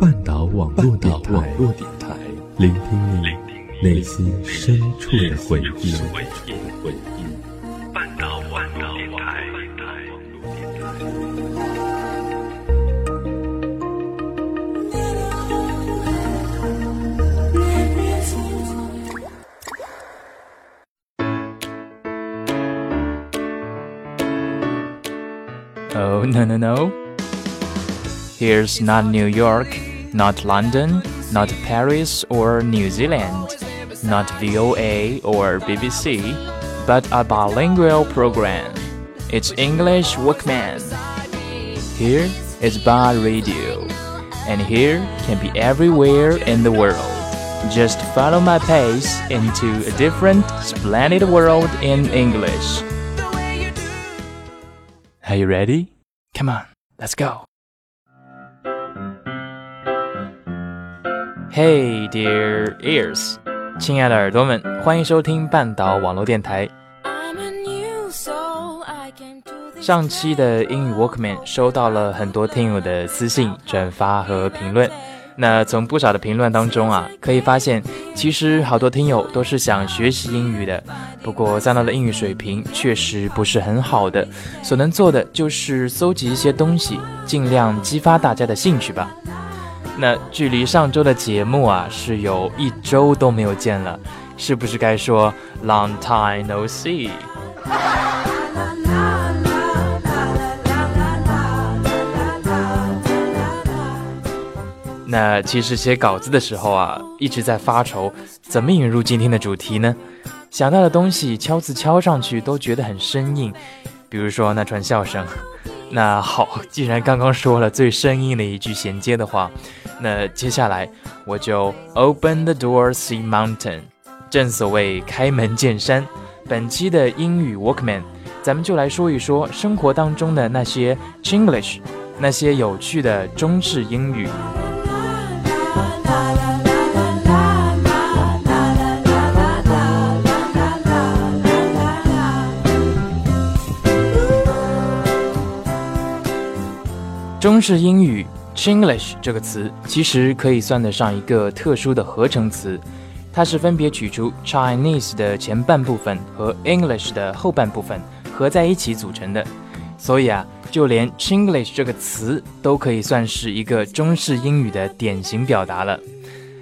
半岛网络电台，聆听你内心深处的回忆。半岛网络电台。Oh no no no! Here's not New York, not London, not Paris or New Zealand, not VOA or BBC, but a bilingual program. It's English Workman. Here is Bar Radio, and here can be everywhere in the world. Just follow my pace into a different, splendid world in English. Are you ready? Come on, let's go. Hey, dear ears，亲爱的耳朵们，欢迎收听半岛网络电台。上期的英语 Walkman 收到了很多听友的私信、转发和评论。那从不少的评论当中啊，可以发现，其实好多听友都是想学习英语的，不过三到的英语水平确实不是很好的，所能做的就是搜集一些东西，尽量激发大家的兴趣吧。那距离上周的节目啊，是有一周都没有见了，是不是该说 long time no see？那其实写稿子的时候啊，一直在发愁怎么引入今天的主题呢？想到的东西敲字敲上去都觉得很生硬，比如说那串笑声。那好，既然刚刚说了最生硬的一句衔接的话，那接下来我就 open the door see mountain。正所谓开门见山，本期的英语 Walkman，咱们就来说一说生活当中的那些 Chinglish，那些有趣的中式英语。中式英语 Chinglish 这个词其实可以算得上一个特殊的合成词，它是分别取出 Chinese 的前半部分和 English 的后半部分合在一起组成的，所以啊，就连 Chinglish 这个词都可以算是一个中式英语的典型表达了。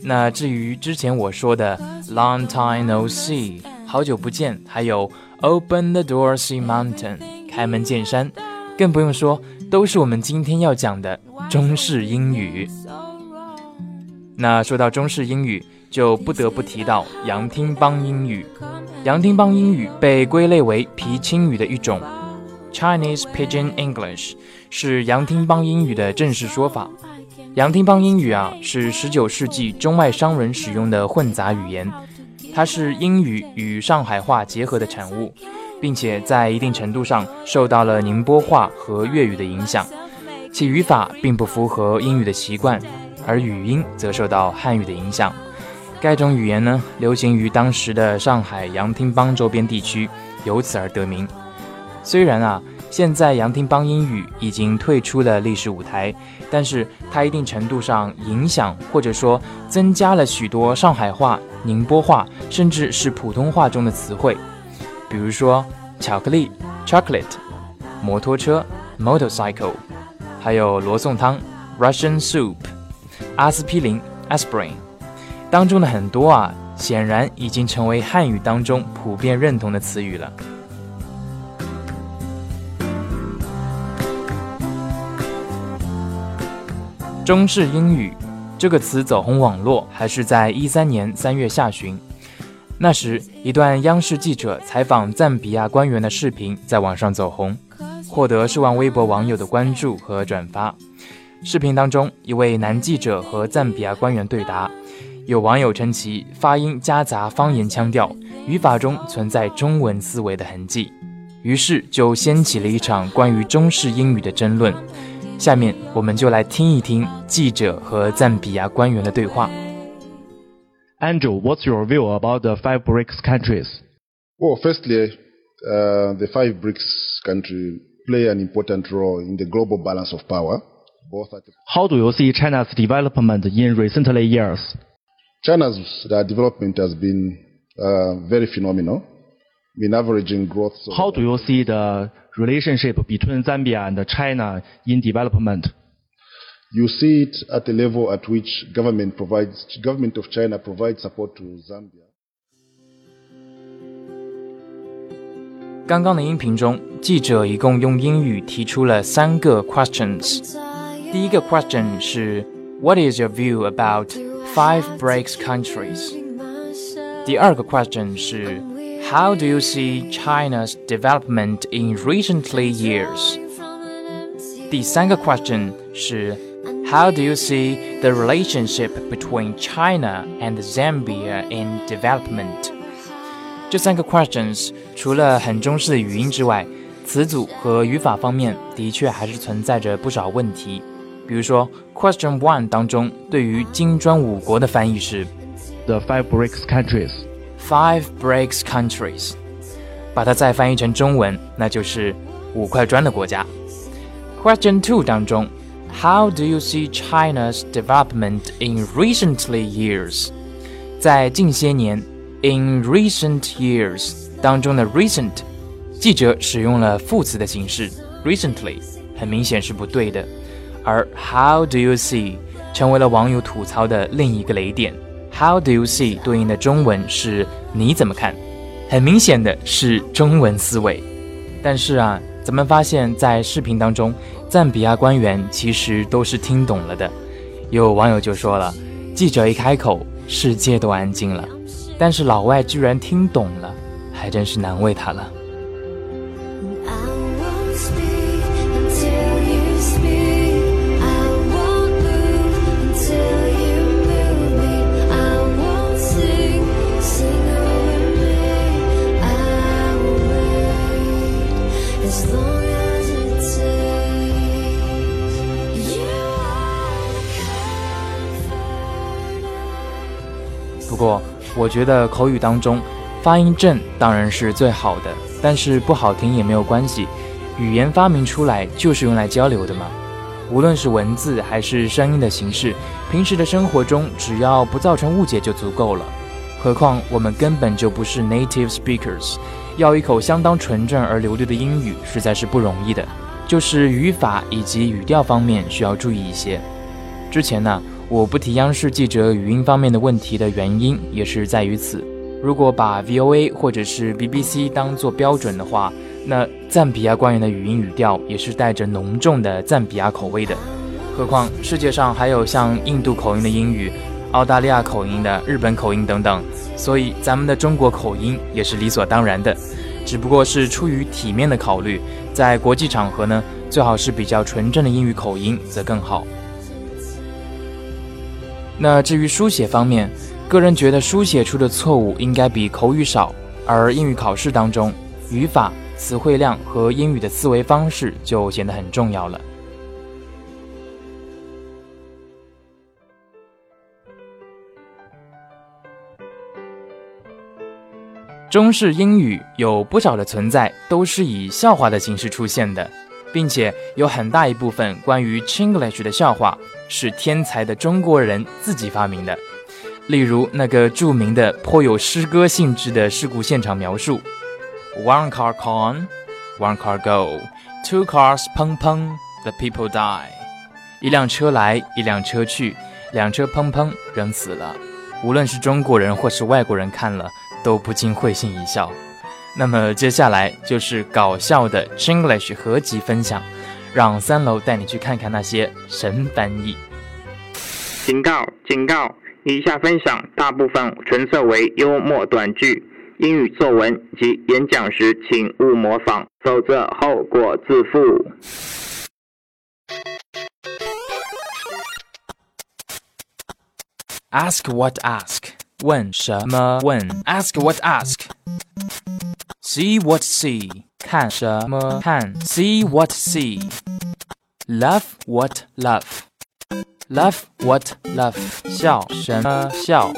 那至于之前我说的 Long time no see，好久不见，还有 Open the door see mountain，开门见山，更不用说。都是我们今天要讲的中式英语。那说到中式英语，就不得不提到洋听邦英语。洋听邦英语被归类为皮青语的一种，Chinese Pidgin English 是洋听邦英语的正式说法。洋听邦英语啊，是19世纪中外商人使用的混杂语言，它是英语与上海话结合的产物。并且在一定程度上受到了宁波话和粤语的影响，其语法并不符合英语的习惯，而语音则受到汉语的影响。该种语言呢，流行于当时的上海洋听帮周边地区，由此而得名。虽然啊，现在洋听帮英语已经退出了历史舞台，但是它一定程度上影响或者说增加了许多上海话、宁波话，甚至是普通话中的词汇。比如说巧克力 （chocolate）、摩托车 （motorcycle），还有罗宋汤 （Russian soup）、阿司匹林 （aspirin） 当中的很多啊，显然已经成为汉语当中普遍认同的词语了。中式英语这个词走红网络，还是在一三年三月下旬。那时，一段央视记者采访赞比亚官员的视频在网上走红，获得数万微博网友的关注和转发。视频当中，一位男记者和赞比亚官员对答，有网友称其发音夹杂方言腔调，语法中存在中文思维的痕迹，于是就掀起了一场关于中式英语的争论。下面，我们就来听一听记者和赞比亚官员的对话。Andrew, what's your view about the five BRICS countries? Well, firstly, uh, the five BRICS countries play an important role in the global balance of power, both at the How do you see China's development in recent years? China's uh, development has been uh, very phenomenal. Mean, averaging growth. How do you see the relationship between Zambia and China in development? You see it at the level at which government provides, government of China provides support to Zambia. 刚刚的音频中，记者一共用英语提出了三个 questions。第一个 question 是 What is your view about five BRICS countries？第二个 question 是 How do you see China's development in recently years？第三个 question 是 How do you see the relationship between China and Zambia in development？这三个 questions 除了很中式的语音之外，词组和语法方面的确还是存在着不少问题。比如说，question one 当中对于金砖五国的翻译是 The five BRICS countries. five BRICS countries，把它再翻译成中文，那就是五块砖的国家。Question two 当中 ，How do you see China's development in recently years？在近些年，in recent years 当中的 recent，记者使用了副词的形式 recently，很明显是不对的。而 How do you see 成为了网友吐槽的另一个雷点。How do you see 对应的中文是你怎么看？很明显的是中文思维。但是啊，咱们发现，在视频当中，赞比亚官员其实都是听懂了的。有网友就说了，记者一开口，世界都安静了。但是老外居然听懂了，还真是难为他了。不过，我觉得口语当中发音正当然是最好的，但是不好听也没有关系。语言发明出来就是用来交流的嘛，无论是文字还是声音的形式，平时的生活中只要不造成误解就足够了。何况我们根本就不是 native speakers，要一口相当纯正而流利的英语实在是不容易的，就是语法以及语调方面需要注意一些。之前呢，我不提央视记者语音方面的问题的原因也是在于此。如果把 VOA 或者是 BBC 当做标准的话，那赞比亚官员的语音语调也是带着浓重的赞比亚口味的。何况世界上还有像印度口音的英语、澳大利亚口音的、日本口音等等，所以咱们的中国口音也是理所当然的。只不过是出于体面的考虑，在国际场合呢，最好是比较纯正的英语口音则更好。那至于书写方面，个人觉得书写出的错误应该比口语少，而英语考试当中，语法、词汇量和英语的思维方式就显得很重要了。中式英语有不少的存在都是以笑话的形式出现的，并且有很大一部分关于 Chinglish 的笑话是天才的中国人自己发明的。例如那个著名的颇有诗歌性质的事故现场描述：One car come, one car go, two cars 砰砰，the people die。一辆车来，一辆车去，两车砰砰，人死了。无论是中国人或是外国人看了，都不禁会心一笑。那么接下来就是搞笑的 Chinglish 合集分享，让三楼带你去看看那些神翻译。警告！警告！以下分享大部分纯色为幽默短句，英语作文及演讲时请勿模仿，否则后果自负。Ask what ask，问什么问？Ask what ask，see what see，看什么看？See what see，love what love，love what love，笑什么笑？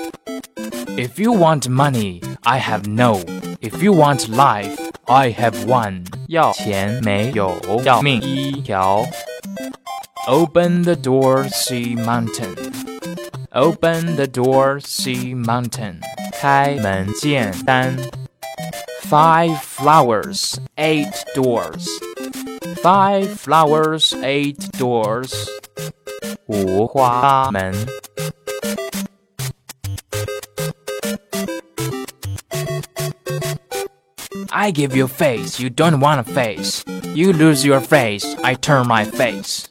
If you want money, I have no. If you want life, I have one. 要钱没有，要命一条。 Open the door, see mountain. Open the door, see mountain. 开门见山。 Five flowers, eight doors. Five flowers, eight doors. 五花门。I give you face you don't want a face. You lose your face, I turn my face.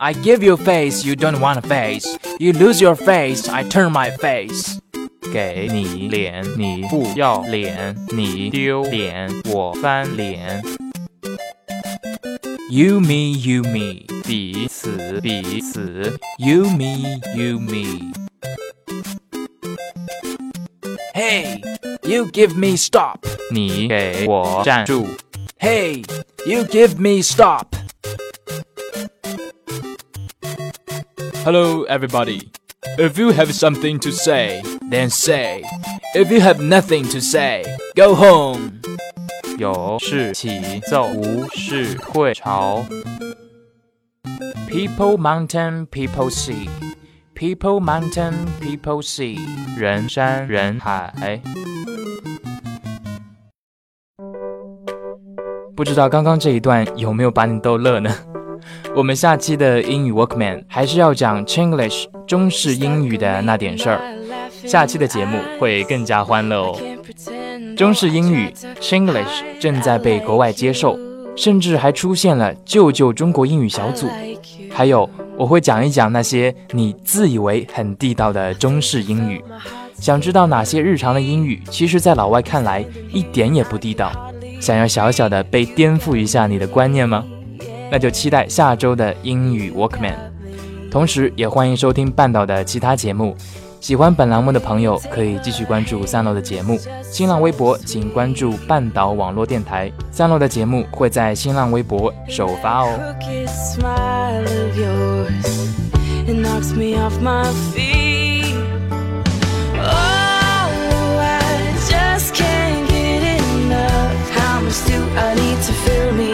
I give you face you don't want a face. You lose your face, I turn my face. 给你脸，你不要脸，你丢脸，我翻脸。You me you me，彼此彼此。You me you me。Hey, you give me stop，你给我站住。Hey, you give me stop. Hello, everybody. If you have something to say, then say. If you have nothing to say, go home. 有事起奏，无事会朝。People mountain, people sea. People mountain, people sea. 人山人海。不知道刚刚这一段有没有把你逗乐呢？我们下期的英语 Workman 还是要讲 Chinglish 中式英语的那点事儿。下期的节目会更加欢乐哦。中式英语 Chinglish 正在被国外接受，甚至还出现了救救中国英语小组。还有，我会讲一讲那些你自以为很地道的中式英语。想知道哪些日常的英语，其实在老外看来一点也不地道？想要小小的被颠覆一下你的观念吗？那就期待下周的英语 Walkman，同时也欢迎收听半岛的其他节目。喜欢本栏目的朋友可以继续关注三楼的节目，新浪微博请关注半岛网络电台。三楼的节目会在新浪微博首发哦。smile of yours it knocks me off my feet. Oh, I just can't get enough. How much do I need to fill me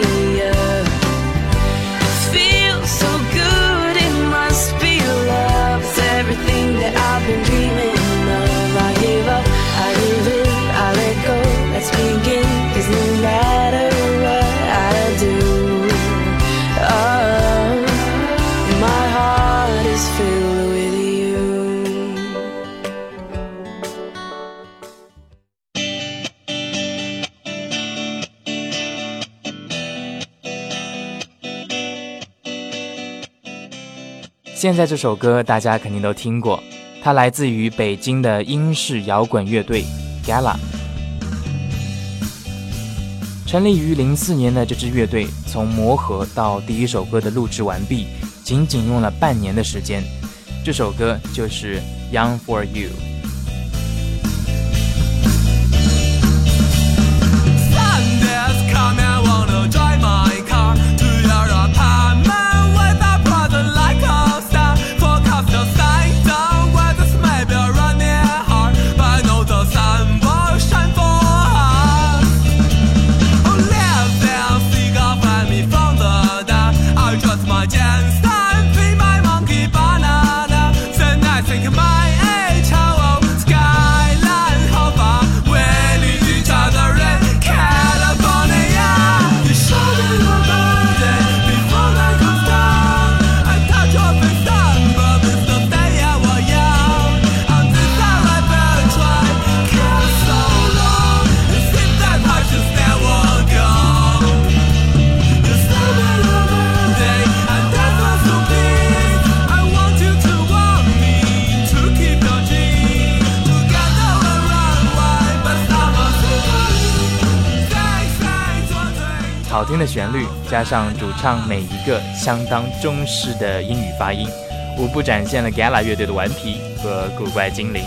现在这首歌大家肯定都听过，它来自于北京的英式摇滚乐队 Gala。成立于零四年的这支乐队，从磨合到第一首歌的录制完毕，仅仅用了半年的时间。这首歌就是《Young for You》。听的旋律加上主唱每一个相当中式的英语发音，无不展现了 Gala 乐队的顽皮和古怪精灵。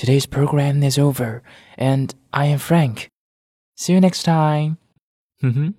Today's program is over, and I am Frank. See you next time. Mm-hmm.